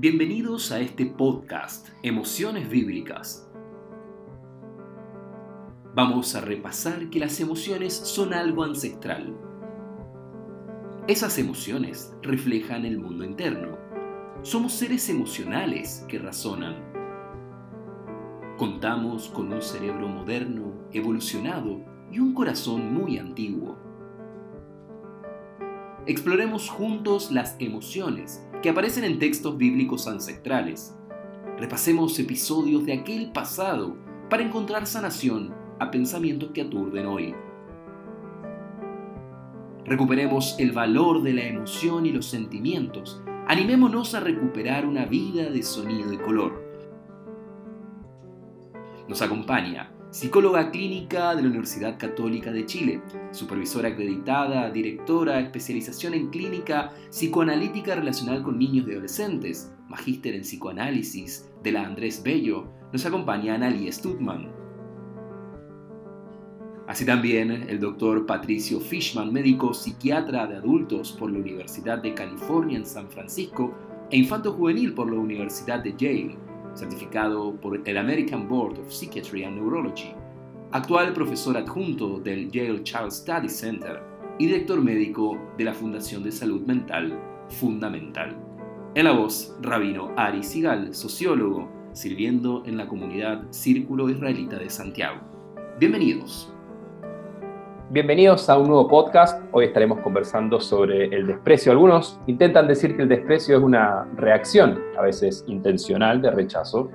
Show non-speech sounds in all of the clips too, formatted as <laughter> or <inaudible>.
Bienvenidos a este podcast, Emociones Bíblicas. Vamos a repasar que las emociones son algo ancestral. Esas emociones reflejan el mundo interno. Somos seres emocionales que razonan. Contamos con un cerebro moderno, evolucionado y un corazón muy antiguo. Exploremos juntos las emociones que aparecen en textos bíblicos ancestrales. Repasemos episodios de aquel pasado para encontrar sanación a pensamientos que aturden hoy. Recuperemos el valor de la emoción y los sentimientos. Animémonos a recuperar una vida de sonido y color. Nos acompaña psicóloga clínica de la Universidad Católica de Chile, supervisora acreditada, directora, especialización en clínica psicoanalítica relacional con niños y adolescentes, magíster en psicoanálisis de la Andrés Bello, nos acompaña Analia Stutman. Así también el doctor Patricio Fishman, médico psiquiatra de adultos por la Universidad de California en San Francisco e infanto juvenil por la Universidad de Yale certificado por el American Board of Psychiatry and Neurology, actual profesor adjunto del Yale Child Study Center y director médico de la Fundación de Salud Mental Fundamental. En la voz, Rabino Ari Sigal, sociólogo, sirviendo en la comunidad Círculo Israelita de Santiago. Bienvenidos. Bienvenidos a un nuevo podcast. Hoy estaremos conversando sobre el desprecio. Algunos intentan decir que el desprecio es una reacción, a veces intencional, de rechazo,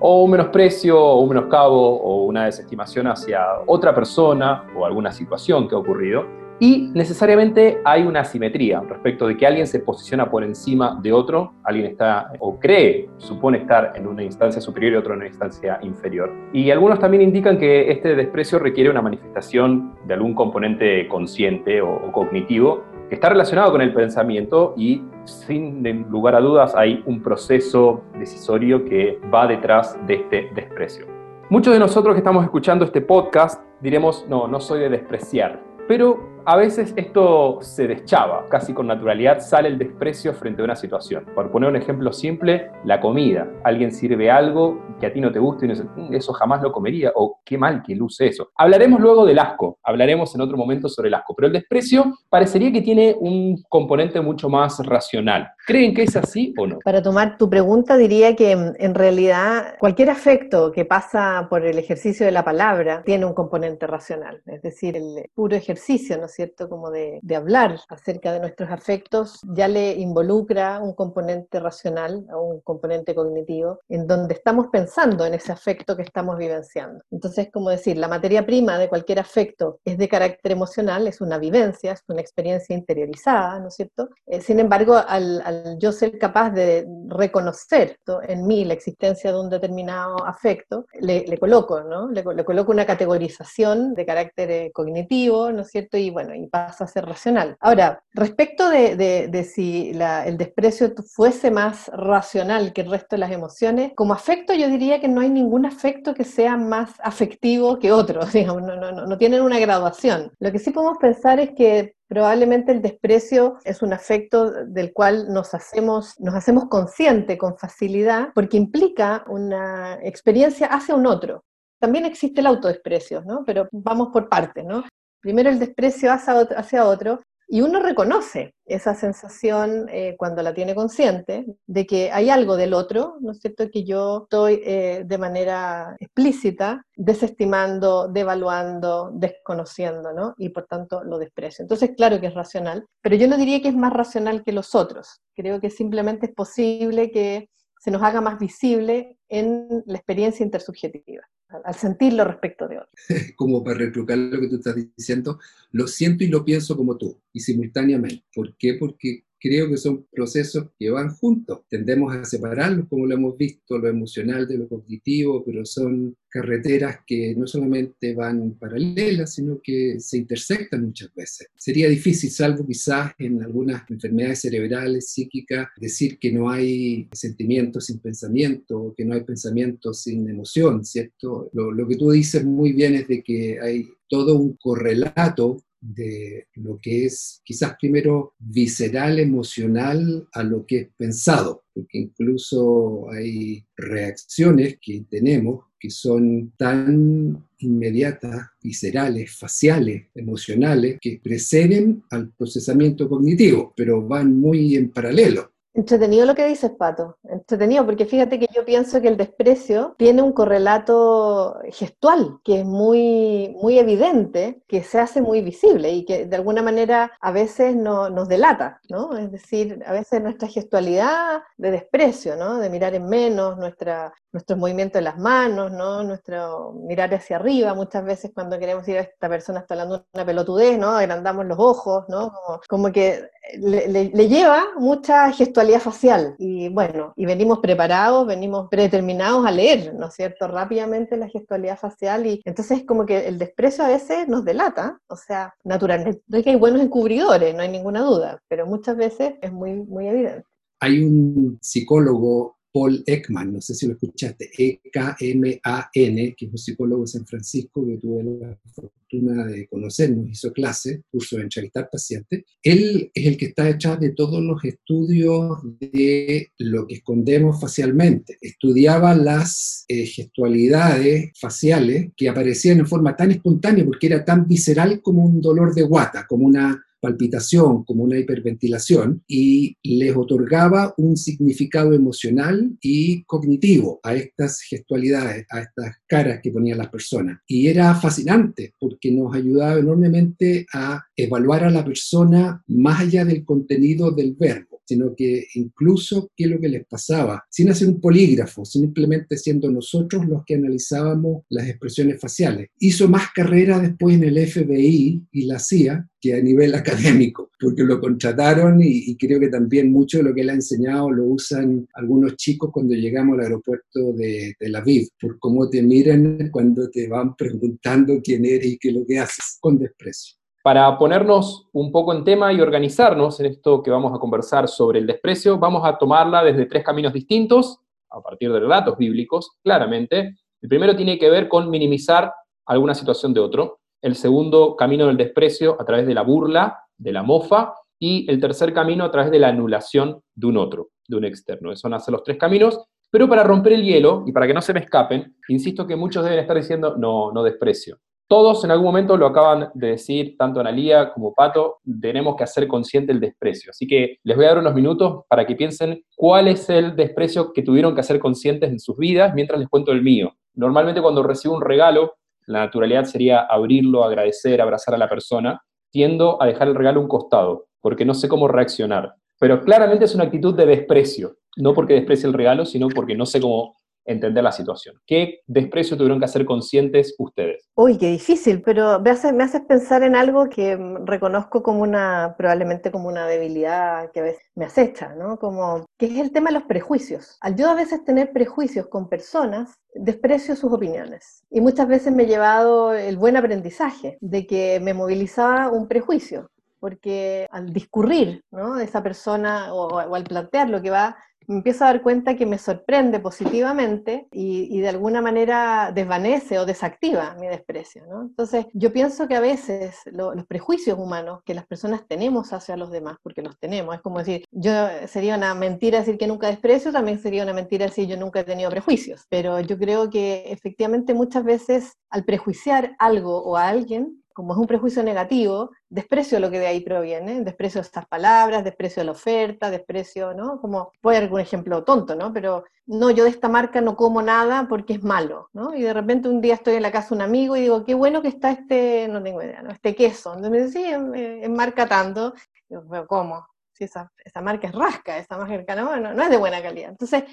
o un menosprecio, o un menoscabo, o una desestimación hacia otra persona o alguna situación que ha ocurrido. Y necesariamente hay una asimetría respecto de que alguien se posiciona por encima de otro, alguien está o cree, supone estar en una instancia superior y otro en una instancia inferior. Y algunos también indican que este desprecio requiere una manifestación de algún componente consciente o, cognitivo que está relacionado con el pensamiento y sin lugar a dudas hay un proceso decisorio que va detrás de este desprecio. Muchos de nosotros que estamos escuchando este podcast diremos, no, no soy de despreciar, pero a veces esto se deschaba, casi con naturalidad sale el desprecio frente a una situación. Por poner un ejemplo simple, la comida. Alguien sirve algo que a ti no te gusta y no mm, eso jamás lo comería, o qué mal que luce eso. Hablaremos luego del asco, hablaremos en otro momento sobre el asco, pero el desprecio parecería que tiene un componente mucho más racional. ¿Creen que es así o no? Para tomar tu pregunta, diría que mm, en realidad cualquier afecto que pasa por el ejercicio de la palabra tiene un componente racional, es decir, el puro ejercicio, ¿no es ¿cierto? Como de, hablar acerca de nuestros afectos, ya le involucra un componente racional o un componente cognitivo en donde estamos pensando en ese afecto que estamos vivenciando. Entonces, como decir, la materia prima de cualquier afecto es de carácter emocional, es una vivencia, es una experiencia interiorizada, ¿no es cierto? Eh, sin embargo, al, yo ser capaz de reconocer en mí la existencia de un determinado afecto, le, coloco, ¿no? Le, le, coloco una categorización de carácter eh, cognitivo, ¿no es cierto? Y bueno, y pasa a ser racional. Ahora, respecto de, si el desprecio fuese más racional que el resto de las emociones, como afecto yo diría que no hay ningún afecto que sea más afectivo que otro, <laughs> digamos, no, no, no tienen una graduación. Lo que sí podemos pensar es que Probablemente el desprecio es un afecto del cual nos hacemos, nos hacemos consciente con facilidad porque implica una experiencia hacia un otro. También existe el autodesprecio, ¿no? Pero vamos por partes, ¿no? Primero el desprecio hacia otro, y uno reconoce esa sensación eh, cuando la tiene consciente de que hay algo del otro, ¿no es que yo estoy eh, de manera explícita desestimando, devaluando, desconociendo, ¿no? Y por tanto lo desprecio. Entonces, claro que es racional, pero yo no diría que es más racional que los otros. Creo que simplemente es posible que se nos haga más visible en la experiencia intersubjetiva al sentirlo respecto de otro. <laughs> Como para retrucar lo que tú estás diciendo, lo siento y lo pienso como tú, y simultáneamente. ¿Por qué? Porque creo que son procesos que van juntos. Tendemos a separarlos, como lo hemos visto, lo emocional de lo cognitivo, pero son carreteras que no solamente van paralelas, sino que se intersectan muchas veces. Sería difícil, salvo quizás en algunas enfermedades cerebrales, psíquicas, decir que no hay sentimientos sin pensamiento, que no hay pensamiento sin emoción, ¿cierto? Lo, lo que tú dices muy bien es de que hay todo un correlato de lo que es quizás primero visceral, emocional, a lo que es pensado, porque incluso hay reacciones que tenemos que son tan inmediatas, viscerales, faciales, emocionales, que preceden al procesamiento cognitivo, pero van muy en paralelo. Entretenido lo que dices, Pato. Entretenido, porque fíjate que yo pienso que el desprecio tiene un correlato gestual que es muy, muy evidente, que se hace muy visible y que de alguna manera a veces no, nos delata, ¿no? Es decir, a veces nuestra gestualidad de desprecio, ¿no? De mirar en menos, nuestra, nuestros movimientos de las manos, ¿no? Nuestro mirar hacia arriba, muchas veces cuando queremos ir a esta persona está hablando una pelotudez, ¿no? Agrandamos los ojos, ¿no? Como, que le, le lleva mucha gestualidad facial. Y bueno, y venimos preparados, venimos predeterminados a leer, ¿no es cierto?, rápidamente la gestualidad facial. Y entonces como que el desprecio a veces nos delata, o sea, naturalmente que hay buenos encubridores, no hay ninguna duda, pero muchas veces es muy, muy evidente. Hay un psicólogo Paul Ekman, no sé si lo escuchaste, E-K-M-A-N, que es un psicólogo de San Francisco que tuve la fortuna de conocernos, hiso clase, curso de entrevistar pacientes. Él es el que está detrás de todos los estudios de lo que escondemos facialmente. Estudiaba las eh, gestualidades faciales que aparecían en forma tan espontánea porque era tan visceral como un dolor de guata, como una palpitación, como una hiperventilación, y les otorgaba un significado emocional y cognitivo a estas gestualidades, a estas caras que ponían las personas. Y era fascinante porque nos ayudaba enormemente a evaluar a la persona más allá del contenido del verbo sino que incluso qué es lo que les pasaba, sin hacer un polígrafo, simplemente siendo nosotros los que analizábamos las expresiones faciales. Hizo más carrera después en el FBI y la CIA que a nivel académico, porque lo contrataron y, creo que también mucho de lo que él ha enseñado lo usan algunos chicos cuando llegamos al aeropuerto de Tel Aviv, por cómo te miran cuando te van preguntando quién eres y qué es lo que haces, con desprecio. Para ponernos un poco en tema y organizarnos en esto que vamos a conversar sobre el desprecio, vamos a tomarla desde tres caminos distintos, a partir de relatos bíblicos, claramente. El primero tiene que ver con minimizar alguna situación de otro. El segundo camino del desprecio a través de la burla, de la mofa. Y el tercer camino a través de la anulación de un otro, de un externo. Esos son hacer los tres caminos. Pero para romper el hielo y para que no se me escapen, insisto que muchos deben estar diciendo, no, no desprecio. Todos en algún momento lo acaban de decir, tanto Analía como Pato, tenemos que hacer consciente el desprecio. Así que les voy a dar unos minutos para que piensen cuál es el desprecio que tuvieron que hacer conscientes en sus vidas mientras les cuento el mío. Normalmente cuando recibo un regalo, la naturalidad sería abrirlo, agradecer, abrazar a la persona. Tiendo a dejar el regalo un costado, porque no sé cómo reaccionar. Pero claramente es una actitud de desprecio, no porque desprecie el regalo, sino porque no sé cómo entender la situación. ¿Qué desprecio tuvieron que hacer conscientes ustedes? Uy, qué difícil, pero me haces, me pensar en algo que reconozco como una, probablemente como una debilidad que a veces me acecha, ¿no? Como, que es el tema de los prejuicios. Al yo a veces tener prejuicios con personas, desprecio sus opiniones. Y muchas veces me he llevado el buen aprendizaje de que me movilizaba un prejuicio porque al discurrir ¿no? de esa persona o, o, al plantear lo que va me empiezo a dar cuenta que me sorprende positivamente y, de alguna manera desvanece o desactiva mi desprecio. ¿no? Entonces, yo pienso que a veces los prejuicios humanos que las personas tenemos hacia los demás, porque los tenemos, es como decir, yo sería una mentira decir que nunca desprecio, también sería una mentira decir yo nunca he tenido prejuicios, pero yo creo que efectivamente muchas veces al prejuiciar algo o a alguien, como es un prejuicio negativo, desprecio lo que de ahí proviene, desprecio estas palabras, desprecio la oferta, desprecio, ¿no? Como, voy a dar un ejemplo tonto, ¿no? Pero no, yo de esta marca no como nada porque es malo, ¿no? Y de repente un día estoy en la casa de un amigo y digo, qué bueno que está este, no tengo idea, ¿no? Este queso. Entonces me dice, sí, en, marca tanto. Y yo, ¿cómo? Si esa, esa marca es rasca, esa marca no, no, no es de buena calidad. Entonces,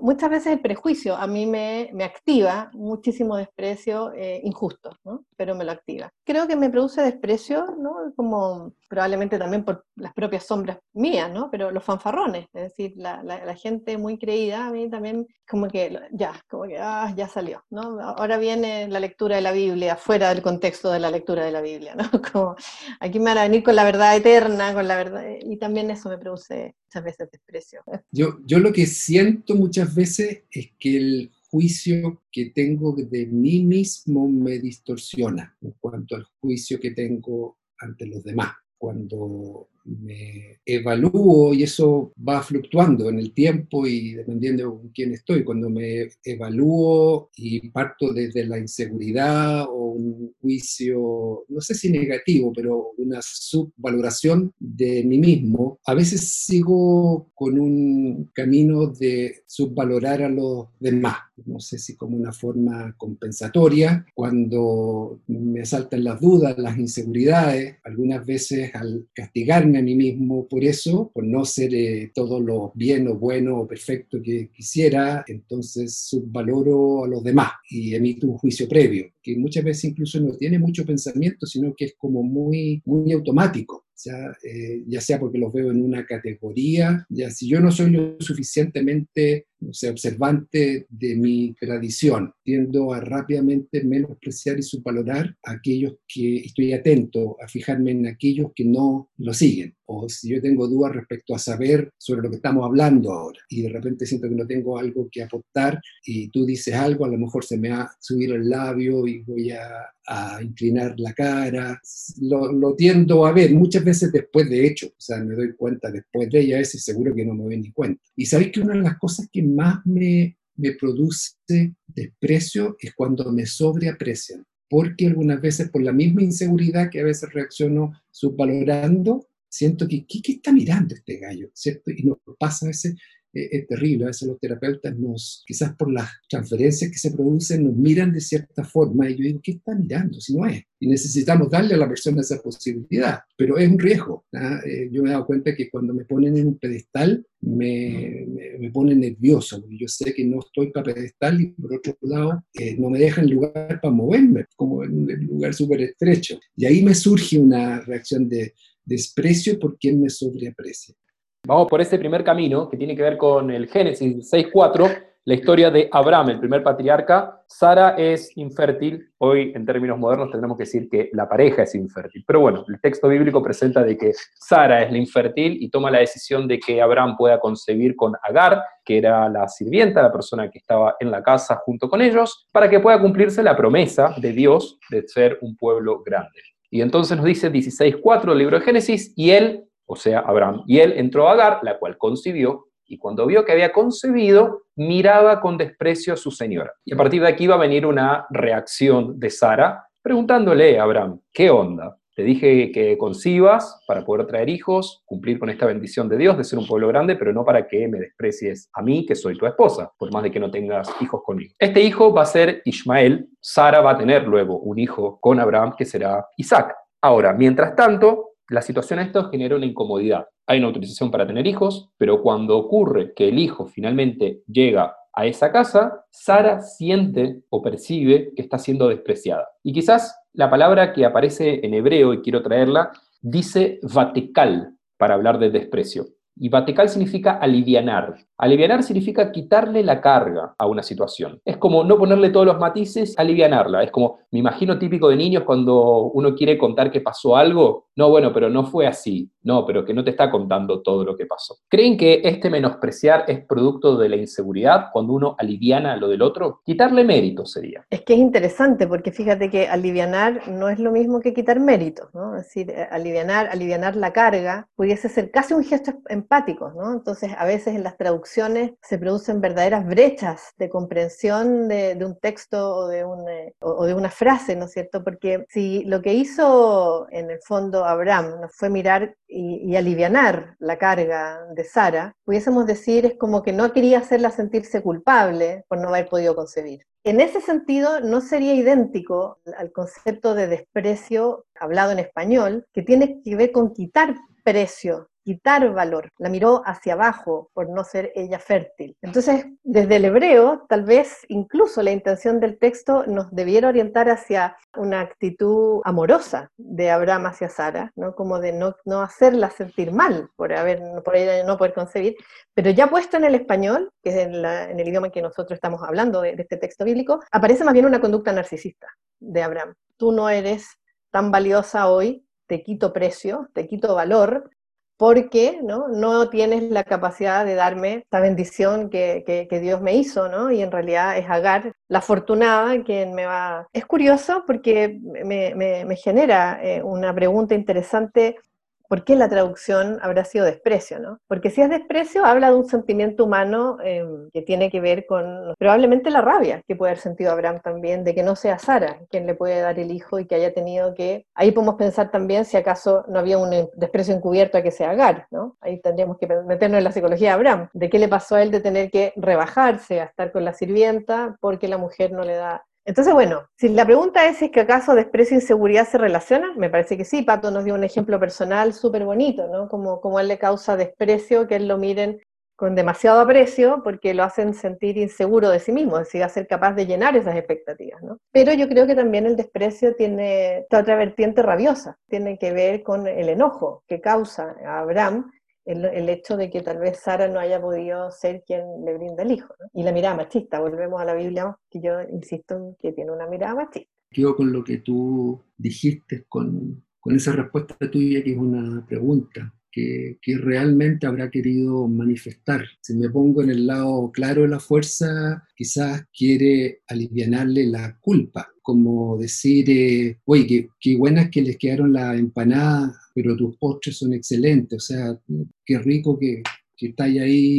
Muchas veces el prejuicio a mí me, me activa muchísimo desprecio eh, injusto, ¿no? pero me lo activa. Creo que me produce desprecio, ¿no? como probablemente también por las propias sombras mías, ¿no? pero los fanfarrones, es decir, la, la, gente muy creída, a mí también como que ya, como que ah, ya salió. ¿no? Ahora viene la lectura de la Biblia, fuera del contexto de la lectura de la Biblia. ¿no? <laughs> Como, aquí me van a venir con la verdad eterna, con la verdad, y también eso me produce muchas veces desprecio. Yo, yo lo que siento muchas veces es que el juicio que tengo de mí mismo me distorsiona en cuanto al juicio que tengo ante los demás. Cuando me evalúo y eso va fluctuando en el tiempo y dependiendo de quién estoy. Cuando me evalúo y parto desde la inseguridad o un juicio, no sé si negativo, pero una subvaloración de mí mismo, a veces sigo con un camino de subvalorar a los demás. No sé si como una forma compensatoria, cuando me saltan las dudas, las inseguridades, algunas veces al castigarme a mí mismo por eso, por no ser eh, todo lo bien o bueno o perfecto que quisiera, entonces subvaloro a los demás y emito un juicio previo, que muchas veces incluso no tiene mucho pensamiento, sino que es como muy, muy automático. Eh, ya sea porque los veo en una categoría, ya si yo no soy lo suficientemente no sé, observante de mi tradición, tiendo a rápidamente menospreciar y subvalorar a aquellos que estoy atento, a fijarme en aquellos que no lo siguen. O si yo tengo dudas respecto a saber sobre lo que estamos hablando ahora y de repente siento que no tengo algo que aportar y tú dices algo, a lo mejor se me va a subir el labio y voy a, a inclinar la cara. Lo, lo, tiendo a ver muchas veces después de hecho, o sea, me doy cuenta después de ella, ese seguro que no me doy ni cuenta. Y sabéis que una de las cosas que más me, me produce desprecio es cuando me sobreaprecian, porque algunas veces por la misma inseguridad que a veces reacciono subvalorando, siento que ¿qué, qué está mirando este gallo? ¿cierto? Y nos pasa a veces es terrible. A veces los terapeutas nos, quizás por las transferencias que se producen, nos miran de cierta forma y yo digo, ¿qué está mirando? Si no es. Y necesitamos darle a la persona esa posibilidad, pero es un riesgo. ¿ah? Eh, yo me he dado cuenta que cuando me ponen en un pedestal, me, me, pone nervioso, porque yo sé que no estoy para pedestal y por otro lado, eh, no me dejan lugar para moverme, como en un lugar súper estrecho. Y ahí me surge una reacción de desprecio por quien me sobreaprecia. Vamos por ese primer camino que tiene que ver con el Génesis 6.4, la historia de Abraham, el primer patriarca. Sara es infértil. Hoy, en términos modernos, tendremos que decir que la pareja es infértil. Pero bueno, el texto bíblico presenta de que Sara es la infértil y toma la decisión de que Abraham pueda concebir con Agar, que era la sirvienta, la persona que estaba en la casa junto con ellos, para que pueda cumplirse la promesa de Dios de ser un pueblo grande. Y entonces nos dice 16.4 el libro de Génesis, y él o sea, Abraham. Y él entró a Agar, la cual concibió, y cuando vio que había concebido, miraba con desprecio a su señora. Y a partir de aquí va a venir una reacción de Sara, preguntándole a Abraham, ¿qué onda? Te dije que concibas para poder traer hijos, cumplir con esta bendición de Dios de ser un pueblo grande, pero no para que me desprecies a mí, que soy tu esposa, por más de que no tengas hijos conmigo. Este hijo va a ser Ismael, Sara va a tener luego un hijo con Abraham que será Isaac. Ahora, mientras tanto, la situación a esto genera una incomodidad. Hay una autorización para tener hijos, pero cuando ocurre que el hijo finalmente llega a esa casa, Sara siente o percibe que está siendo despreciada. Y quizás la palabra que aparece en hebreo, y quiero traerla, dice vatecal para hablar de desprecio. Y vatecal significa alivianar. Alivianar significa quitarle la carga a una situación. Es como no ponerle todos los matices, alivianarla. Es como, me imagino típico de niños cuando uno quiere contar que pasó algo. No, bueno, pero no fue así. No, pero que no te está contando todo lo que pasó. ¿Creen que este menospreciar es producto de la inseguridad cuando uno aliviana lo del otro? Quitarle mérito sería. Es que es interesante porque fíjate que alivianar no es lo mismo que quitar mérito, ¿no? Es decir, eh, alivianar, alivianar la carga pudiese ser casi un gesto empático, ¿no? Entonces, a veces en las traducciones se producen verdaderas brechas de comprensión de, un texto o de, eh, o de, una frase, ¿no es cierto? Porque si lo que hizo en el fondo Abraham fue mirar y, y alivianar la carga de Sara, pudiésemos decir es como que no quería hacerla sentirse culpable por no haber podido concebir. En ese sentido, no sería idéntico al concepto de desprecio hablado en español, que tiene que ver con quitar precio quitar valor, la miró hacia abajo por no ser ella fértil. Entonces, desde el hebreo, tal vez incluso la intención del texto nos debiera orientar hacia una actitud amorosa de Abraham hacia Sara, ¿no? como de no, no hacerla sentir mal por, haber, no poder concebir, pero ya puesto en el español, que es en, el idioma en que nosotros estamos hablando de este texto bíblico, aparece más bien una conducta narcisista de Abraham. Tú no eres tan valiosa hoy, te quito precio, te quito valor, porque ¿no? no tienes la capacidad de darme esta bendición que, que, Dios me hizo, ¿no? y en realidad es Agar la afortunada quien me va... Es curioso porque me, me, genera eh, una pregunta interesante ¿por qué la traducción habrá sido desprecio? ¿no? Porque si es desprecio, habla de un sentimiento humano em, que tiene que ver con probablemente la rabia que puede haber sentido Abraham también, de que no sea Sara quien le puede dar el hijo y que haya tenido que... Ahí podemos pensar también si acaso no había un desprecio encubierto a que sea Agar, ¿no? Ahí tendríamos que meternos en la psicología de Abraham, de qué le pasó a él de tener que rebajarse a estar con la sirvienta porque la mujer no le da entonces, bueno, si la pregunta es si es que acaso desprecio e inseguridad se relacionan, me parece que sí. Pato nos dio un ejemplo personal súper bonito, ¿no? Como, como él le causa desprecio, que él lo miren con demasiado aprecio porque lo hacen sentir inseguro de sí mismo, es decir, a ser capaz de llenar esas expectativas. ¿no? Pero yo creo que también el desprecio tiene otra vertiente rabiosa, tiene que ver con el enojo que causa a Abraham el, hecho de que tal vez Sara no haya podido ser quien le brinda el hijo. Y la mirada machista, volvemos a la Biblia, que yo insisto en que tiene una mirada machista. Quedo con lo que tú dijiste, con, con esa respuesta tuya que es una pregunta que, realmente habrá querido manifestar. Si me pongo en el lado claro de la fuerza, quizás quiere aliviarle la culpa, como decir, eh, oye, qué, qué buenas que les quedaron las empanadas, pero tus postres son excelentes, o sea, qué rico que, que está ahí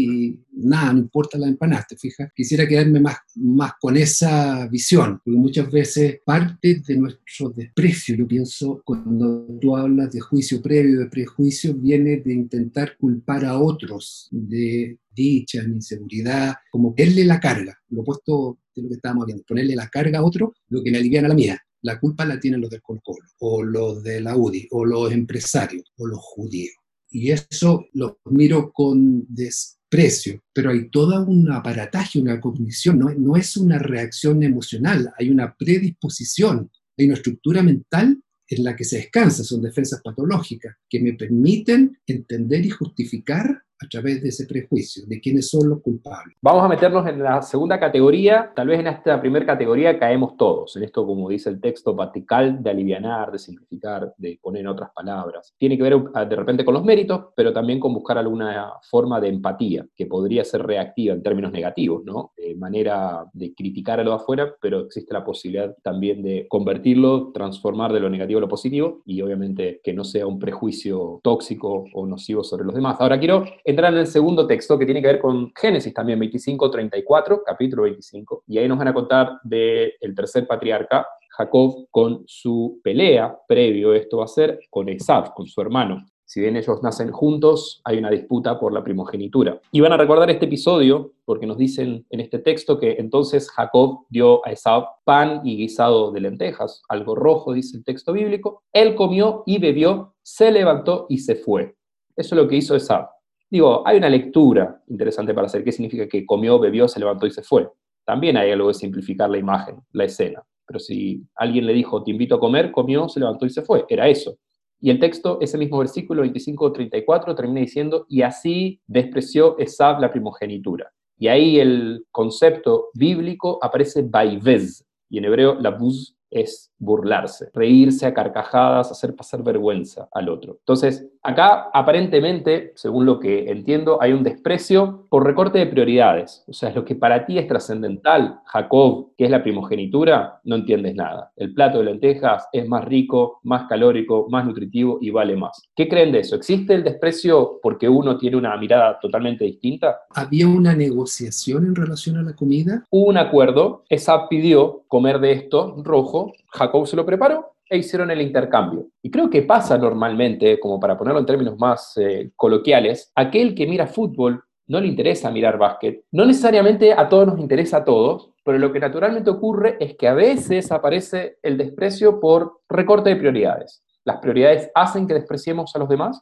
y nada, no importa la empanada, ¿te fijas? Quisiera quedarme más, más con esa visión, porque muchas veces parte de nuestro desprecio, yo pienso, cuando tú hablas de juicio previo, de prejuicio, viene de intentar culpar a otros de dicha, inseguridad, como ponerle la carga, lo opuesto de lo que estábamos viendo, ponerle la carga a otro, lo que me aliviana la mía. La culpa la tienen los del Colcolo, o los de la UDI, o los empresarios, o los judíos y eso lo miro con desprecio, pero hay toda un aparataje, una cognición, no, no es una reacción emocional, hay una predisposición, hay una estructura mental en la que se descansa, son defensas patológicas que me permiten entender y justificar a través de ese prejuicio, de quiénes son los culpables. Vamos a meternos en la segunda categoría, tal vez en esta primera categoría caemos todos, en esto como dice el texto patical de alivianar, de simplificar, de poner otras palabras. Tiene que ver ah, de repente con los méritos, pero también con buscar alguna forma de empatía, que podría ser reactiva en términos negativos, ¿no? Manera de criticar a lo de afuera, pero existe la posibilidad también de convertirlo, transformar de lo negativo a lo positivo y obviamente que no sea un prejuicio tóxico o nocivo sobre los demás. Ahora quiero entrar en el segundo texto que tiene que ver con Génesis también, 25-34, capítulo 25, y ahí nos van a contar del tercer patriarca, Jacob, con su pelea previo, esto va a ser con Esav, con su hermano. Si bien ellos nacen juntos, hay una disputa por la primogenitura. Y van a recordar este episodio porque nos dicen en este texto que entonces Jacob dio a Esav pan y guisado de lentejas, algo rojo, dice el texto bíblico. Él comió y bebió, se levantó y se fue. Eso es lo que hizo Esav. Digo, hay una lectura interesante para hacer. ¿Qué significa que comió, bebió, se levantó y se fue? También hay algo de simplificar la imagen, la escena. Pero si alguien le dijo, te invito a comer, comió, se levantó y se fue. Era eso. Y el texto, ese mismo versículo 25-34, termina diciendo, y así despreció Esab la primogenitura. Y ahí el concepto bíblico aparece baivez, y en hebreo la buz es burlarse, reírse a carcajadas, hacer pasar vergüenza al otro. Entonces, acá aparentemente, según lo que entiendo, hay un desprecio por recorte de prioridades. O sea, es lo que para ti es trascendental, Jacob, que es la primogenitura, no entiendes nada. El plato de lentejas es más rico, más calórico, más nutritivo y vale más. ¿Qué creen de eso? ¿Existe el desprecio porque uno tiene una mirada totalmente distinta? ¿Había una negociación en relación a la comida? Hubo un acuerdo, esa pidió comer de esto rojo, Jacob se lo preparó e hicieron el intercambio. Y creo que pasa normalmente, como para ponerlo en términos más eh, coloquiales, aquel que mira fútbol no le interesa mirar básquet. No necesariamente a todos nos interesa a todos, pero lo que naturalmente ocurre es que a veces aparece el desprecio por recorte de prioridades. Las prioridades hacen que despreciemos a los demás.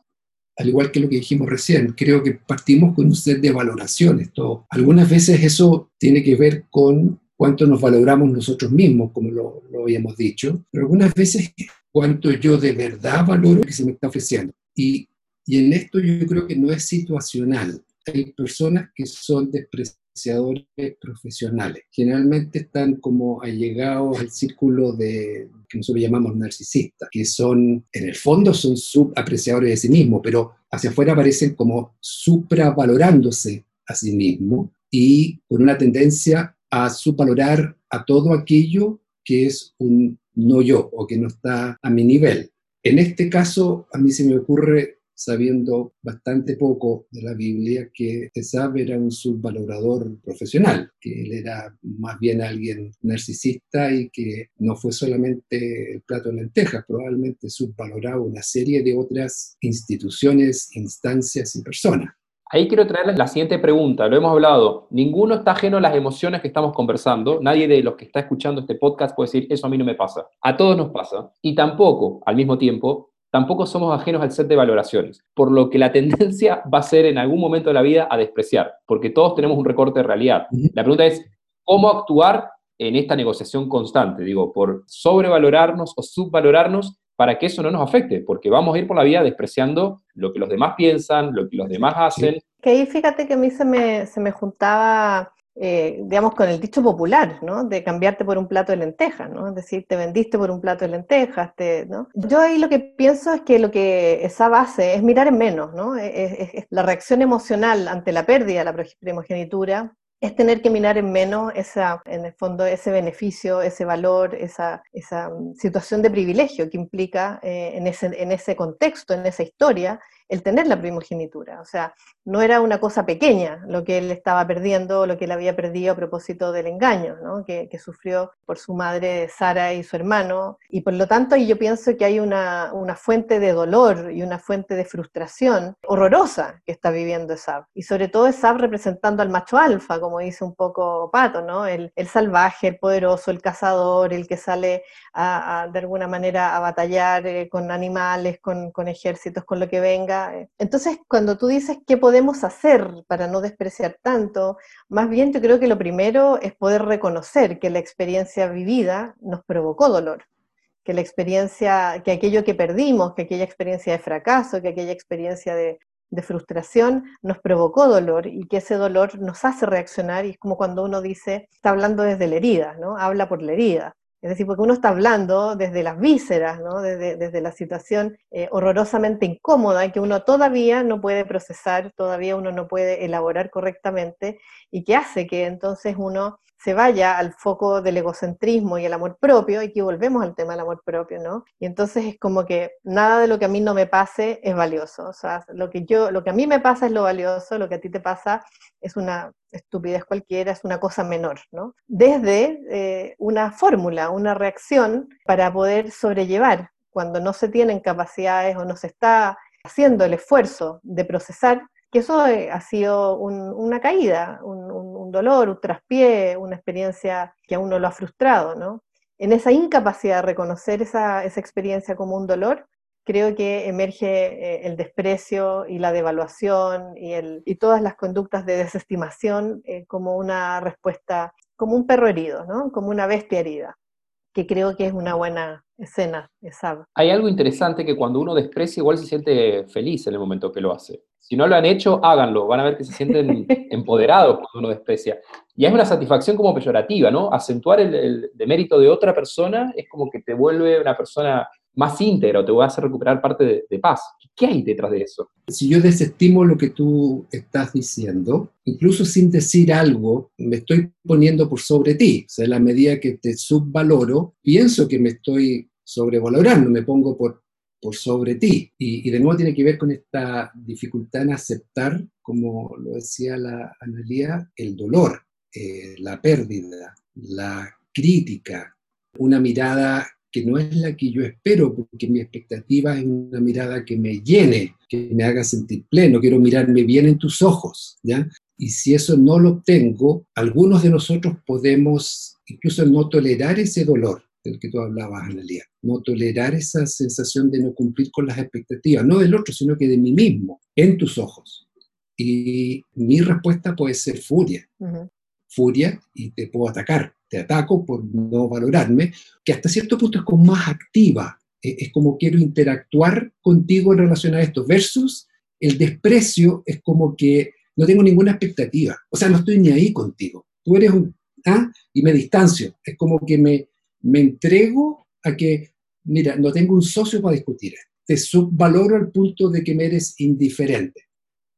Al igual que lo que dijimos recién, creo que partimos con un set de valoraciones. Algunas veces eso tiene que ver con cuánto nos valoramos nosotros mismos, como lo, habíamos dicho, pero algunas veces cuánto yo de verdad valoro lo que se me está ofreciendo. Y, y en esto yo creo que no es situacional. Hay personas que son despreciadores profesionales. Generalmente están como allegados al círculo de que nosotros llamamos narcisistas, que son, en el fondo son subapreciadores de sí mismos, pero hacia afuera aparecen como supravalorándose a sí mismos y con una tendencia a subvalorar a todo aquello que es un no yo o que no está a mi nivel. En este caso, a mí se me ocurre sabiendo bastante poco de la Biblia, que Esab era un subvalorador profesional, que él era más bien alguien narcisista y que no fue solamente el plato de lentejas, probablemente subvaloraba una serie de otras instituciones, instancias y personas. Ahí quiero traerles la siguiente pregunta, lo hemos hablado, ninguno está ajeno a las emociones que estamos conversando, nadie de los que está escuchando este podcast puede decir, eso a mí no me pasa, a todos nos pasa, y tampoco, al mismo tiempo, tampoco somos ajenos al set de valoraciones, por lo que la <laughs> tendencia va a ser en algún momento de la vida a despreciar, porque todos tenemos un recorte de realidad. La pregunta es, ¿cómo actuar en esta negociación constante? Digo, por sobrevalorarnos o subvalorarnos para que eso no nos afecte, porque vamos a ir por la vida despreciando lo que los demás piensan, lo que los demás hacen. Que ahí fíjate que a mí se me, se me juntaba eh, digamos, con el dicho popular, ¿no? De cambiarte por un plato de lentejas, ¿no? Es decir, te vendiste por un plato de lentejas, te, ¿no? Yo ahí lo que pienso es que lo que esa base es mirar en menos, ¿no? Es, la reacción emocional ante la pérdida de la primogenitura, es tener que mirar en menos esa, en el fondo, ese beneficio, ese valor, esa, esa mm, situación de privilegio que implica eh, en, ese, en ese contexto, en esa historia, el tener la primogenitura. O sea, no era una cosa pequeña lo que él estaba perdiendo, lo que él había perdido a propósito del engaño ¿no? que, sufrió por su madre Sara y su hermano. Y por lo tanto, yo pienso que hay una, fuente de dolor y una fuente de frustración horrorosa que está viviendo Esab. Y sobre todo Esab representando al macho alfa, como dice un poco Pato, ¿no? el, salvaje, el poderoso, el cazador, el que sale de alguna manera a batallar eh, con animales, con ejércitos, con lo que venga entonces, cuando tú dices qué podemos hacer para no despreciar tanto, más bien yo creo que lo primero es poder reconocer que la experiencia vivida nos provocó dolor, que la experiencia, que aquello que perdimos, que aquella experiencia de fracaso, que aquella experiencia de, de frustración nos provocó dolor y que ese dolor nos hace reaccionar y es como cuando uno dice, está hablando desde la herida, ¿no? Habla por la herida. Es decir, porque uno está hablando desde las vísceras, ¿no? desde, la situación eh, horrorosamente incómoda que uno todavía no puede procesar, todavía uno no puede elaborar correctamente y que hace que entonces uno se vaya al foco del egocentrismo y el amor propio, y que volvemos al tema del amor propio, ¿no? Y entonces es como que nada de lo que a mí no me pase es valioso, o sea, lo que, yo, lo que a mí me pasa es lo valioso, lo que a ti te pasa es una estupidez cualquiera, es una cosa menor, ¿no? Desde eh, una fórmula, una reacción para poder sobrellevar cuando no se tienen capacidades o no se está haciendo el esfuerzo de procesar, que eso eh, ha sido una caída, un, dolor, un traspié, una experiencia que a uno lo ha frustrado, ¿no? En esa incapacidad de reconocer esa, experiencia como un dolor, creo que emerge eh, el desprecio y la devaluación y, el, y todas las conductas de desestimación eh, como una respuesta, como un perro herido, ¿no? como una bestia herida, que creo que es una buena escena esa. Hay algo interesante que cuando uno desprecia igual se siente feliz en el momento que lo hace. Si no lo han hecho, háganlo. Van a ver que se sienten <laughs> empoderados cuando uno desprecia. Y es una satisfacción como peyorativa, ¿no? Acentuar el, el demérito de otra persona es como que te vuelve una persona más íntegra o te va a hacer recuperar parte de, paz. ¿Qué hay detrás de eso? Si yo desestimo lo que tú estás diciendo, incluso sin decir algo, me estoy poniendo por sobre ti. O sea, en la medida que te subvaloro, pienso que me estoy sobrevalorando, me pongo por, por sobre ti. Y, de nuevo tiene que ver con esta dificultad en aceptar, como lo decía la Analía, el dolor, eh, la pérdida, la crítica, una mirada que no es la que yo espero, porque mi expectativa es una mirada que me llene, que me haga sentir pleno, quiero mirarme bien en tus ojos, ¿ya? Y si eso no lo tengo, algunos de nosotros podemos incluso no tolerar ese dolor del que tú hablabas, Analia, no tolerar esa sensación de no cumplir con las expectativas, no del otro, sino que de mí mismo, en tus ojos. Y mi respuesta puede ser furia, furia y te puedo atacar, te ataco por no valorarme, que hasta cierto punto es como más activa, e, es como quiero interactuar contigo en relación a esto, versus el desprecio es como que no tengo ninguna expectativa, o sea, no estoy ni ahí contigo, tú eres un, ¿ah? y me distancio, es como que me, me entrego a que, mira, no tengo un socio para discutir, te subvaloro al punto de que me eres indiferente.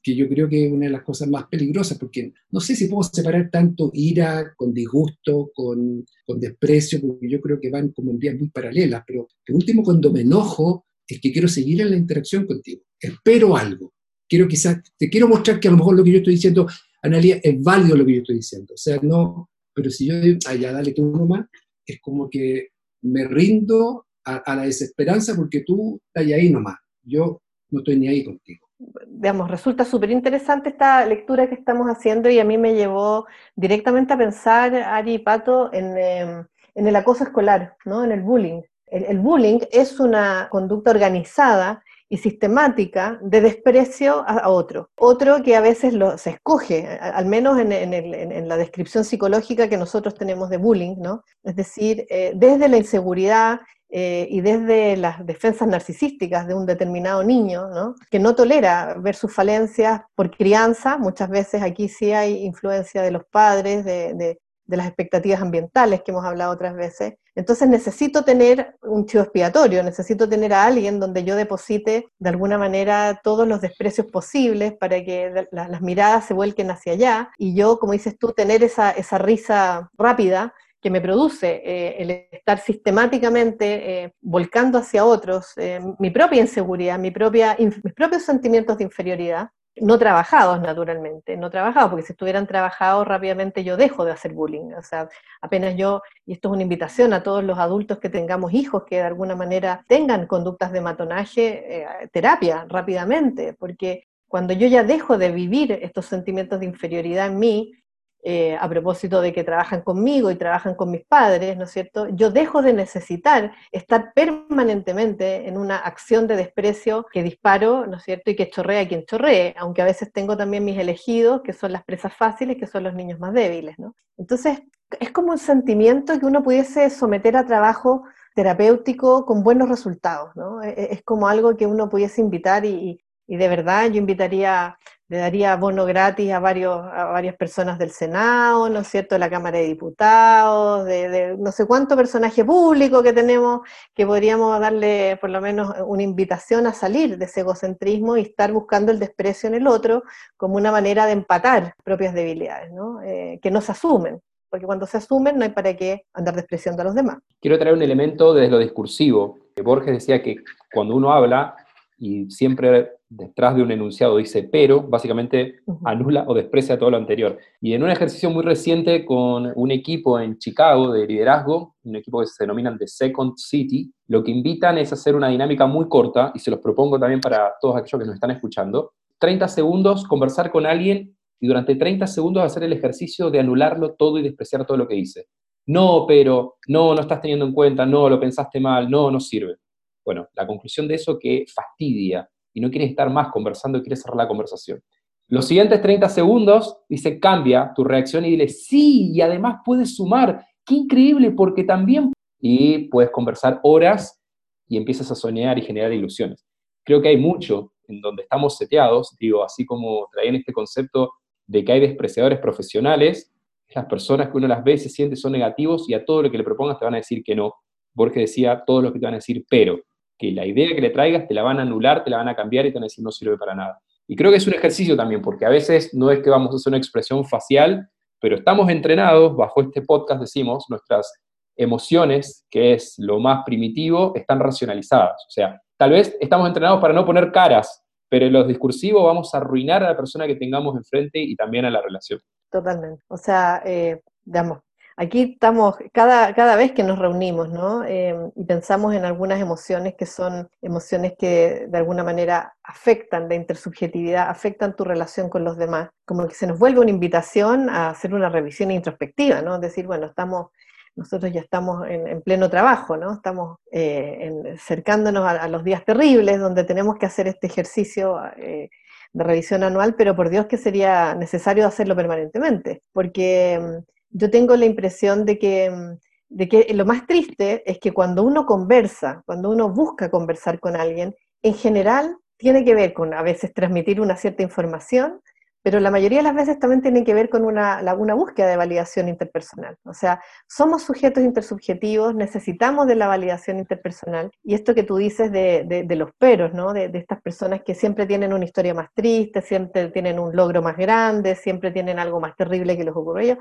Que yo creo que es una de las cosas más peligrosas, porque no sé si puedo separar tanto ira con disgusto, con, con desprecio, porque yo creo que van como en vías muy paralelas, pero el último cuando me enojo es que quiero seguir en la interacción contigo, espero algo, quiero quizás, te quiero mostrar que a lo mejor lo que yo estoy diciendo, Analia, es válido lo que yo estoy diciendo, o sea, no, pero si yo digo, ah, ya dale tú nomás, es como que me rindo a, a la desesperanza porque tú estás ahí nomás, yo no estoy ni ahí contigo digamos, resulta súper interesante esta lectura que estamos haciendo y a mí me llevó directamente a pensar, Ari y Pato, en, em, el acoso escolar, ¿no? en el bullying. El, bullying es una conducta organizada y sistemática de desprecio a, otro. Otro que a veces lo, se escoge, al menos en, en, la descripción psicológica que nosotros tenemos de bullying, ¿no? Es decir, eh, desde la inseguridad eh, y desde las defensas narcisísticas de un determinado niño, ¿no? que no tolera ver sus falencias por crianza, muchas veces aquí sí hay influencia de los padres, de, de, las expectativas ambientales que hemos hablado otras veces. Entonces necesito tener un chivo expiatorio, necesito tener a alguien donde yo deposite de alguna manera todos los desprecios posibles para que las miradas se vuelquen hacia allá y yo, como dices tú, tener esa, esa risa rápida que me produce eh, el estar sistemáticamente eh, volcando hacia otros eh, mi propia inseguridad, mi propia, mis propios sentimientos de inferioridad, no trabajados naturalmente, no trabajados, porque si estuvieran trabajados rápidamente yo dejo de hacer bullying. O sea, apenas yo, y esto es una invitación a todos los adultos que tengamos hijos que de alguna manera tengan conductas de matonaje, terapia rápidamente, porque cuando yo ya dejo de vivir estos sentimientos de inferioridad en mí, eh, a propósito de que trabajan conmigo y trabajan con mis padres, ¿no es cierto? Yo dejo de necesitar estar permanentemente en una acción de desprecio que disparo, ¿no es cierto? Y que chorrea a quien chorree, aunque a veces tengo también mis elegidos, que son las presas fáciles, que son los niños más débiles, ¿no? Entonces, es como un sentimiento que uno pudiese someter a trabajo terapéutico con buenos resultados, ¿no? E, e, es como algo que uno pudiese invitar y, y de verdad yo invitaría le daría bono gratis a, varios, a varias personas del Senado, ¿no es cierto?, de la Cámara de Diputados, de, no sé cuánto personaje público que tenemos, que podríamos darle por lo menos una invitación a salir de ese egocentrismo y estar buscando el desprecio en el otro como una manera de empatar propias debilidades, ¿no? Eh, que no se asumen. Porque cuando se asumen no hay para qué andar despreciando a los demás. Quiero traer un elemento desde lo discursivo. Que Borges decía que cuando uno habla, y siempre detrás de un enunciado dice pero, básicamente anula o desprecia todo lo anterior. Y en un ejercicio muy reciente con un equipo en Chicago de liderazgo, un equipo que se denominan The Second City, lo que invitan es hacer una dinámica muy corta, y se los propongo también para todos aquellos que nos están escuchando, 30 segundos, conversar con alguien y durante 30 segundos hacer el ejercicio de anularlo todo y despreciar todo lo que dice. No, pero, no, no estás teniendo en cuenta, no, lo pensaste mal, no, no sirve. Bueno, la conclusión de eso que fastidia, y no quieres estar más conversando y quieres cerrar la conversación. Los siguientes 30 segundos dice, cambia tu reacción y dile, sí, y además puedes sumar, qué increíble, porque también... Y puedes conversar horas y empiezas a soñar y generar ilusiones. Creo que hay mucho en donde estamos seteados, digo, así como traen este concepto de que hay despreciadores profesionales, las personas que uno las ve, se siente, son negativos y a todo lo que le propongas te van a decir que no. Porque decía, todo lo que te van a decir, pero que la idea que le traigas te la van a anular, te la van a cambiar y te van a decir no sirve para nada. Y creo que es un ejercicio también, porque a veces no es que vamos a hacer una expresión facial, pero estamos entrenados, bajo este podcast decimos, nuestras emociones, que es lo más primitivo, están racionalizadas. O sea, tal vez estamos entrenados para no poner caras, pero en los discursivos vamos a arruinar a la persona que tengamos enfrente y también a la relación. Totalmente. O sea, eh, digamos, Aquí estamos, cada, cada vez que nos reunimos, ¿no? Em, y pensamos en algunas emociones que son emociones que de alguna manera afectan la intersubjetividad, afectan tu relación con los demás, como que se nos vuelve una invitación a hacer una revisión introspectiva, ¿no? Decir, bueno, estamos, nosotros ya estamos en, pleno trabajo, ¿no? Estamos eh, acercándonos a, los días terribles donde tenemos que hacer este ejercicio eh, de revisión anual, pero por Dios que sería necesario hacerlo permanentemente, porque em, yo tengo la impresión de que, mm, de que lo más triste es que cuando uno conversa, cuando uno busca conversar con alguien, en general tiene que ver con a veces transmitir una cierta información, pero la mayoría de las veces también tiene que ver con una, búsqueda de validación interpersonal. O sea, somos sujetos intersubjetivos, necesitamos de la validación interpersonal, y esto que tú dices de, los peros, ¿no? De, estas personas que siempre tienen una historia más triste, siempre tienen un logro más grande, siempre tienen algo más terrible que les ocurrió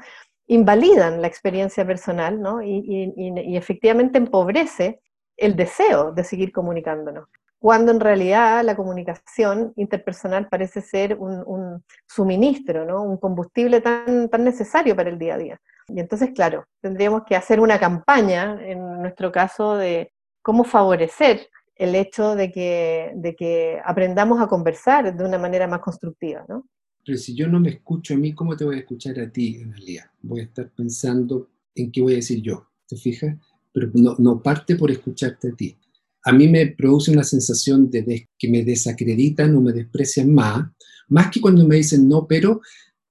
invalidan la experiencia personal, ¿no? y, y efectivamente empobrece el deseo de seguir comunicándonos cuando en realidad la comunicación interpersonal parece ser un, suministro, ¿no? un combustible tan, tan necesario para el día a día. Y entonces, claro, tendríamos que hacer una campaña, en nuestro caso, de cómo favorecer el hecho de que, de que aprendamos a conversar de una manera más constructiva. ¿no? Pero si yo no me escucho a mí, ¿cómo te voy a escuchar a ti, Analia? Voy a estar pensando en qué voy a decir yo, ¿te fijas? Pero no, no parte por escucharte a ti a mí me produce una sensación de, que me desacreditan o me desprecian más, más que cuando me dicen no, pero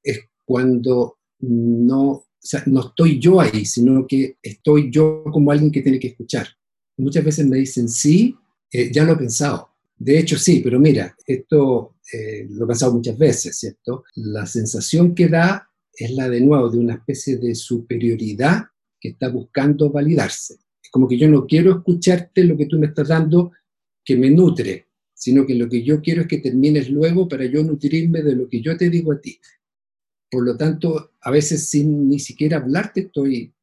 es cuando no, no estoy yo ahí, sino que estoy yo como alguien que tiene que escuchar. Muchas veces me dicen sí, eh, ya lo he pensado. De hecho, sí, pero mira, esto eh, lo he pensado muchas veces, ¿cierto? La sensación que da es la de nuevo de una especie de superioridad que está buscando validarse como que yo no quiero escucharte lo que tú me estás dando que me nutre, sino que lo que yo quiero es que termines luego para yo nutrirme de lo que yo te digo a ti. Por lo tanto, a veces sin ni siquiera hablarte estoy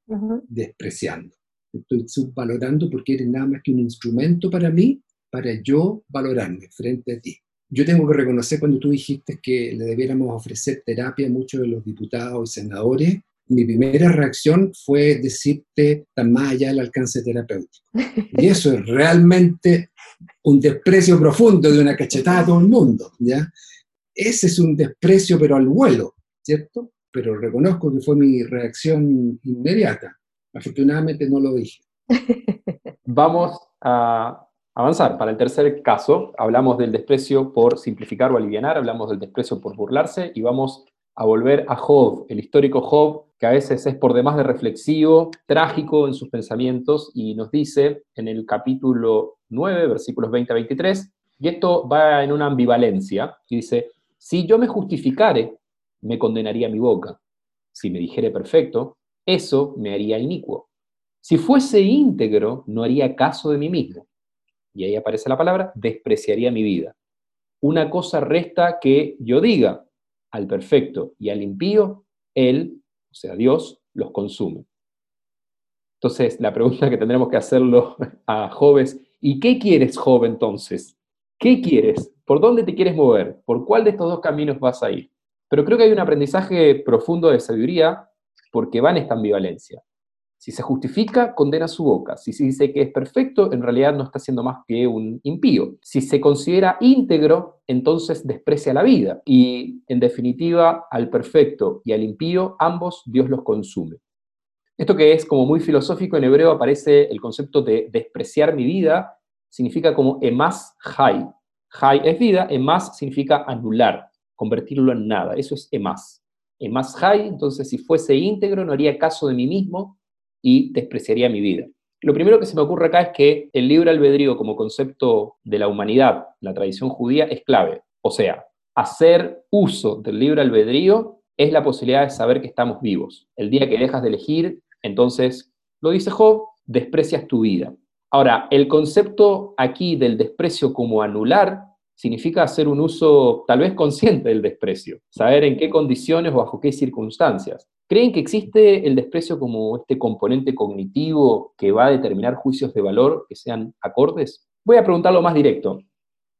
despreciando, estoy subvalorando porque eres nada más que un instrumento para mí, para yo valorarme frente a ti. Yo tengo que reconocer cuando tú dijiste que le debiéramos ofrecer terapia a muchos de los diputados y senadores, mi primera reacción fue decirte tan más allá del alcance terapéutico. Y eso es realmente un desprecio profundo de una cachetada a todo el mundo, ¿ya? Ese es un desprecio, pero al vuelo, ¿cierto? Pero reconozco que fue mi reacción inmediata. Afortunadamente no lo dije. Vamos a avanzar. Para el tercer caso, hablamos del desprecio por simplificar o aliviar, hablamos del desprecio por burlarse y vamos a volver a Job, el histórico Job, que a veces es por demás de reflexivo, trágico en sus pensamientos, y nos dice en el capítulo 9, versículos 20 a 23, y esto va en una ambivalencia, y dice, si yo me justificare, me condenaría mi boca. Si me dijere perfecto, eso me haría inicuo. Si fuese íntegro, no haría caso de mí mismo. Y ahí aparece la palabra, despreciaría mi vida. Una cosa resta que yo diga, al perfecto y al impío, Él, o sea, Dios, los consume. Entonces, la pregunta que tendremos que hacerlo <laughs> a Job ¿y qué quieres, Job, entonces? ¿Qué quieres? ¿Por dónde te quieres mover? ¿Por cuál de estos dos caminos vas a ir? Pero creo que hay un aprendizaje profundo de sabiduría porque va en esta ambivalencia. Si se justifica, condena su boca. Si se dice que es perfecto, en realidad no está siendo más que un impío. Si se considera íntegro, entonces desprecia la vida. Y en definitiva, al perfecto y al impío, ambos Dios los consume. Esto que es como muy filosófico en hebreo aparece el concepto de despreciar mi vida, significa como emas hay. Hay es vida, emas significa anular, convertirlo en nada. Eso es emas. Emas hay, entonces si fuese íntegro no haría caso de mí mismo, y despreciaría mi vida. Lo primero que se me ocurre acá es que el libre albedrío como concepto de la humanidad, la tradición judía, es clave. O sea, hacer uso del libre albedrío es la posibilidad de saber que estamos vivos. El día que dejas de elegir, entonces, lo dice Job, desprecias tu vida. Ahora, el concepto aquí del desprecio como anular significa hacer un uso tal vez consciente del desprecio, saber en qué condiciones o bajo qué circunstancias. ¿Creen que existe el desprecio como este componente cognitivo que va a determinar juicios de valor que sean acordes? Voy a preguntarlo más directo.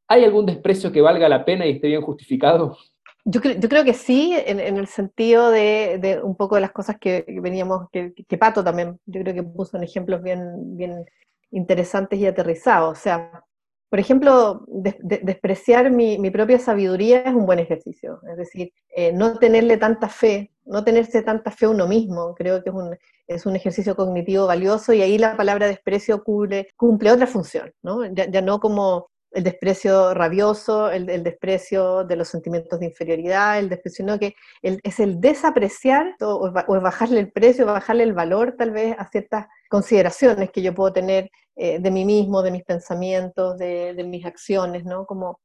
¿Hay algún desprecio que valga la pena y esté bien justificado? Yo, creo que sí, en, el sentido de, un poco de las cosas que veníamos, que, Pato también, yo creo que puso en ejemplos bien, bien interesantes y aterrizados. O sea, por ejemplo, despreciar mi, propia sabiduría es un buen ejercicio, es decir, eh, no tenerle tanta fe, no tenerse tanta fe a uno mismo, creo que es un, es un ejercicio cognitivo valioso y ahí la palabra desprecio cumple, cumple otra función, ¿no? Ya, no como el desprecio rabioso, el, desprecio de los sentimientos de inferioridad, el desprecio, sino que es el desapreciar o, o bajarle el precio, bajarle el valor tal vez a ciertas consideraciones que yo puedo tener eh, de mí mismo, de mis pensamientos, de, mis acciones, ¿no? Como,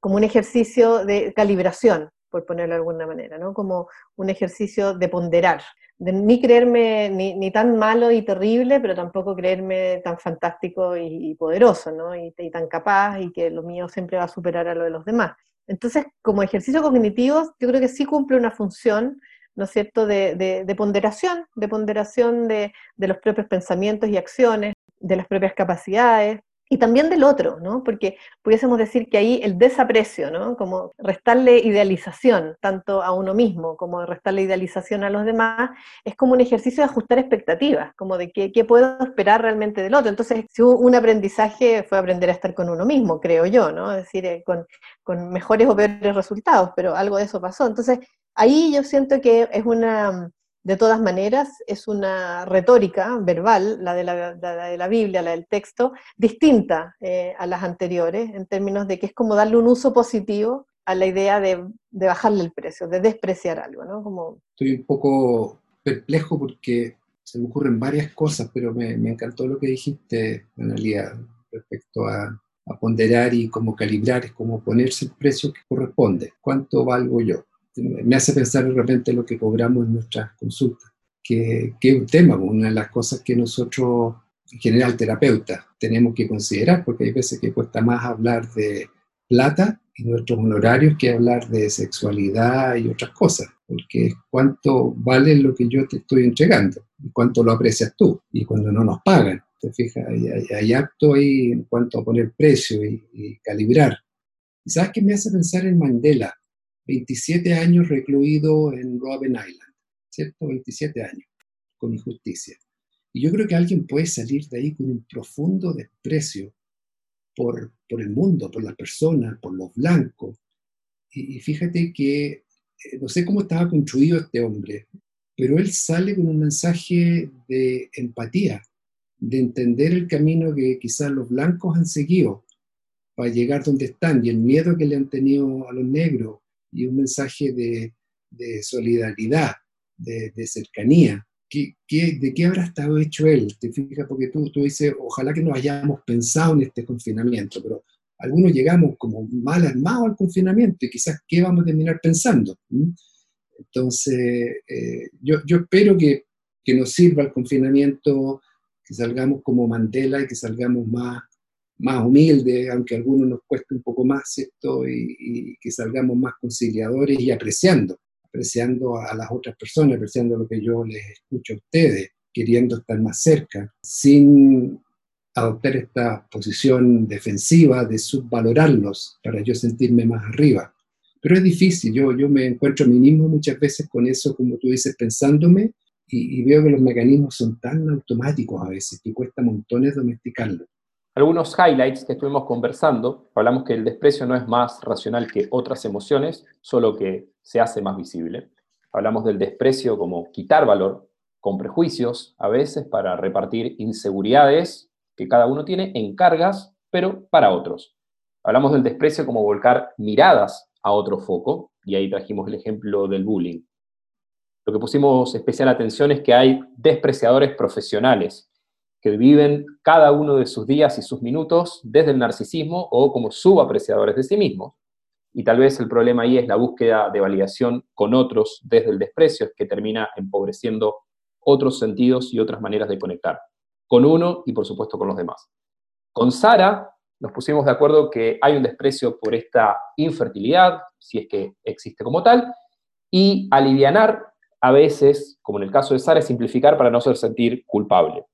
como un ejercicio de calibración. por ponerlo de alguna manera, ¿no? Como un ejercicio de ponderar, de ni creerme ni, tan malo y terrible, pero tampoco creerme tan fantástico y, poderoso, ¿no? Y, tan capaz y que lo mío siempre va a superar a lo de los demás. Entonces, como ejercicio cognitivo, yo creo que sí cumple una función, ¿no es cierto?, de, ponderación, de ponderación de, de los propios pensamientos y acciones, de las propias capacidades, y también del otro, ¿no? Porque pudiésemos decir que ahí el desaprecio, ¿no? Como restarle idealización tanto a uno mismo como restarle idealización a los demás, es como un ejercicio de ajustar expectativas, como de qué, puedo esperar realmente del otro. Entonces, si un aprendizaje fue aprender a estar con uno mismo, creo yo, ¿no? Es decir, eh, con mejores o peores resultados, pero algo de eso pasó. Entonces, ahí yo siento que es una de todas maneras, es una retórica verbal, la de la, de la Biblia, la del texto, distinta eh, a las anteriores, en términos de que es como darle un uso positivo a la idea de, bajarle el precio, de despreciar algo, ¿no? Como... Estoy un poco perplejo porque se me ocurren varias cosas, pero me, encantó lo que dijiste, Analia, respecto a, ponderar y cómo calibrar, es como ponerse el precio que corresponde. ¿Cuánto valgo yo? Me hace pensar de repente lo que cobramos en nuestras consultas, que, es un tema, una de las cosas que nosotros, en general terapeutas, tenemos que considerar, porque hay veces que cuesta más hablar de plata y nuestros honorarios que hablar de sexualidad y otras cosas, porque es cuánto vale lo que yo te estoy entregando y cuánto lo aprecias tú, y cuando no nos pagan. Te fijas, hay, acto ahí en cuanto a poner precio y, y calibrar. ¿Y sabes qué me hace pensar en Mandela? 27 años recluido en Robben Island, ¿cierto? 27 años, con injusticia. Y yo creo que alguien puede salir de ahí con un profundo desprecio por, por el mundo, por las personas, por los blancos. Y, fíjate que eh, no sé cómo estaba construido este hombre, pero él sale con un mensaje de empatía, de entender el camino que quizás los blancos han seguido para llegar donde están y el miedo que le han tenido a los negros y un mensaje de, de solidaridad, de, de cercanía. ¿Qué, qué, de qué habrá estado hecho él? ¿Te fijas? Porque tú, tú dices, ojalá que no hayamos pensado en este confinamiento, pero algunos llegamos como mal armados al confinamiento y quizás qué vamos a terminar pensando. Entonces, eh, yo, yo, espero que, que, nos sirva el confinamiento, que salgamos como Mandela y que salgamos más más humilde, aunque a algunos nos cueste un poco más esto, y, que salgamos más conciliadores y apreciando, apreciando a las otras personas, apreciando lo que yo les escucho a ustedes, queriendo estar más cerca, sin adoptar esta posición defensiva de subvalorarlos para yo sentirme más arriba. Pero es difícil, yo, yo me encuentro a mí mismo muchas veces con eso, como tú dices, pensándome, y, y veo que los mecanismos son tan automáticos a veces que cuesta montones domesticarlos algunos highlights que estuvimos conversando, hablamos que el desprecio no es más racional que otras emociones, solo que se hace más visible. Hablamos del desprecio como quitar valor, con prejuicios, a veces para repartir inseguridades que cada uno tiene en cargas, pero para otros. Hablamos del desprecio como volcar miradas a otro foco, y ahí trajimos el ejemplo del bullying. Lo que pusimos especial atención es que hay despreciadores profesionales, que viven cada uno de sus días y sus minutos desde el narcisismo o como subapreciadores de sí mismos. Y tal vez el problema ahí es la búsqueda de validación con otros desde el desprecio, que termina empobreciendo otros sentidos y otras maneras de conectar, con uno y por supuesto con los demás. Con Sara nos pusimos de acuerdo que hay un desprecio por esta infertilidad, si es que existe como tal, y alivianar a veces, como en el caso de Sara, es simplificar para no ser sentir culpable.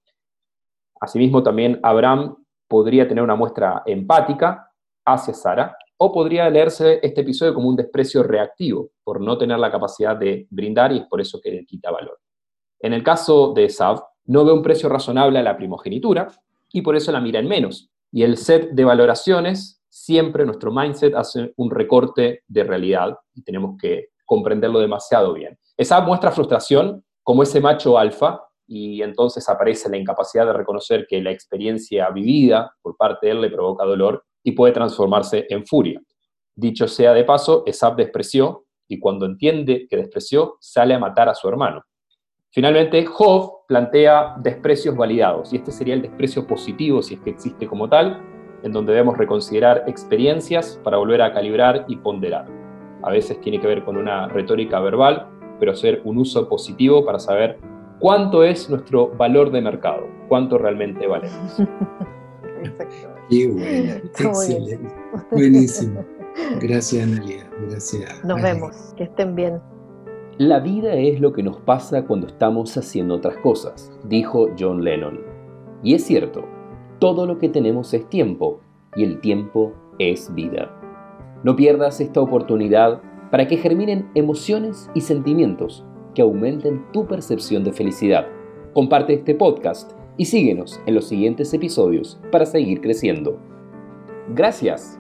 Asimismo, también Abraham podría tener una muestra empática hacia Sara, o podría leerse este episodio como un desprecio reactivo, por no tener la capacidad de brindar y es por eso que le quita valor. En el caso de Sav, no ve un precio razonable a la primogenitura y por eso la mira en menos. Y el set de valoraciones, siempre nuestro mindset hace un recorte de realidad y tenemos que comprenderlo demasiado bien. Esa muestra frustración como ese macho alfa y entonces aparece la incapacidad de reconocer que la experiencia vivida por parte de él le provoca dolor y puede transformarse en furia. Dicho sea de paso, Esab despreció y cuando entiende que despreció, sale a matar a su hermano. Finalmente, Job plantea desprecios validados, y este sería el desprecio positivo, si es que existe como tal, en donde debemos reconsiderar experiencias para volver a calibrar y ponderar. a veces tiene que ver con una retórica verbal, pero ser un uso positivo para saber cuánto es nuestro valor de mercado, cuánto realmente valemos. <laughs> Qué bueno, excelente. <laughs> Buenísimo. Gracias, Analia. Gracias. Nos vemos. Que estén bien. La vida es lo que nos pasa cuando estamos haciendo otras cosas, dijo John Lennon. Y es cierto, todo lo que tenemos es tiempo y el tiempo es vida. No pierdas esta oportunidad para que germinen emociones y sentimientos que aumenten tu percepción de felicidad. Comparte este podcast y síguenos en los siguientes episodios para seguir creciendo. Gracias